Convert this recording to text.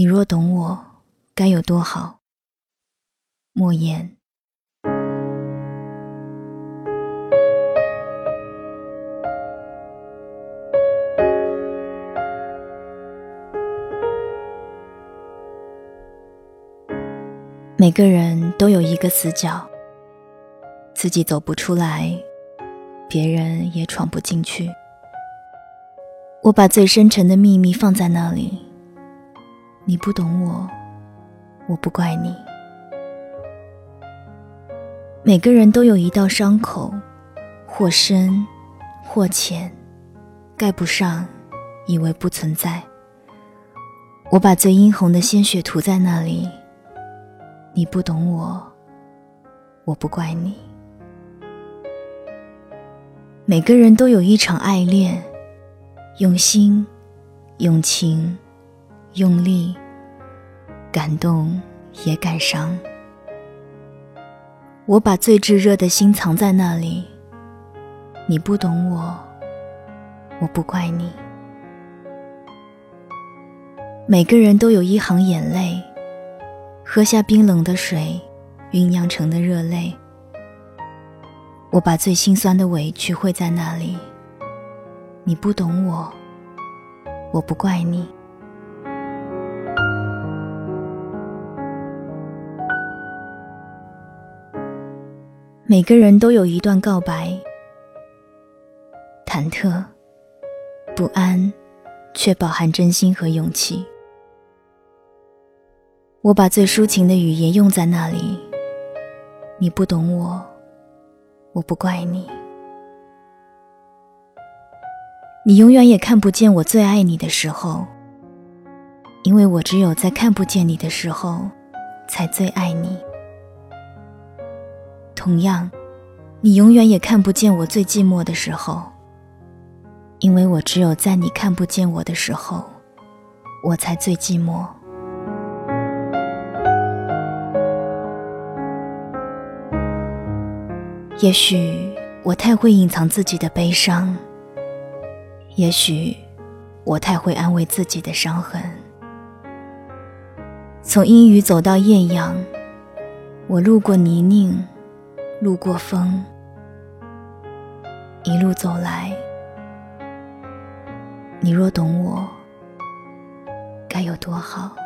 你若懂我，该有多好。莫言。每个人都有一个死角，自己走不出来，别人也闯不进去。我把最深沉的秘密放在那里，你不懂我，我不怪你。每个人都有一道伤口，或深，或浅，盖不上，以为不存在。我把最殷红的鲜血涂在那里。你不懂我，我不怪你。每个人都有一场爱恋，用心、用情、用力，感动也感伤。我把最炙热的心藏在那里。你不懂我，我不怪你。每个人都有一行眼泪。喝下冰冷的水，酝酿成的热泪。我把最心酸的委屈汇在那里。你不懂我，我不怪你。每个人都有一段告白，忐忑、不安，却饱含真心和勇气。我把最抒情的语言用在那里，你不懂我，我不怪你。你永远也看不见我最爱你的时候，因为我只有在看不见你的时候，才最爱你。同样，你永远也看不见我最寂寞的时候，因为我只有在你看不见我的时候，我才最寂寞。也许我太会隐藏自己的悲伤，也许我太会安慰自己的伤痕。从阴雨走到艳阳，我路过泥泞，路过风，一路走来，你若懂我，该有多好。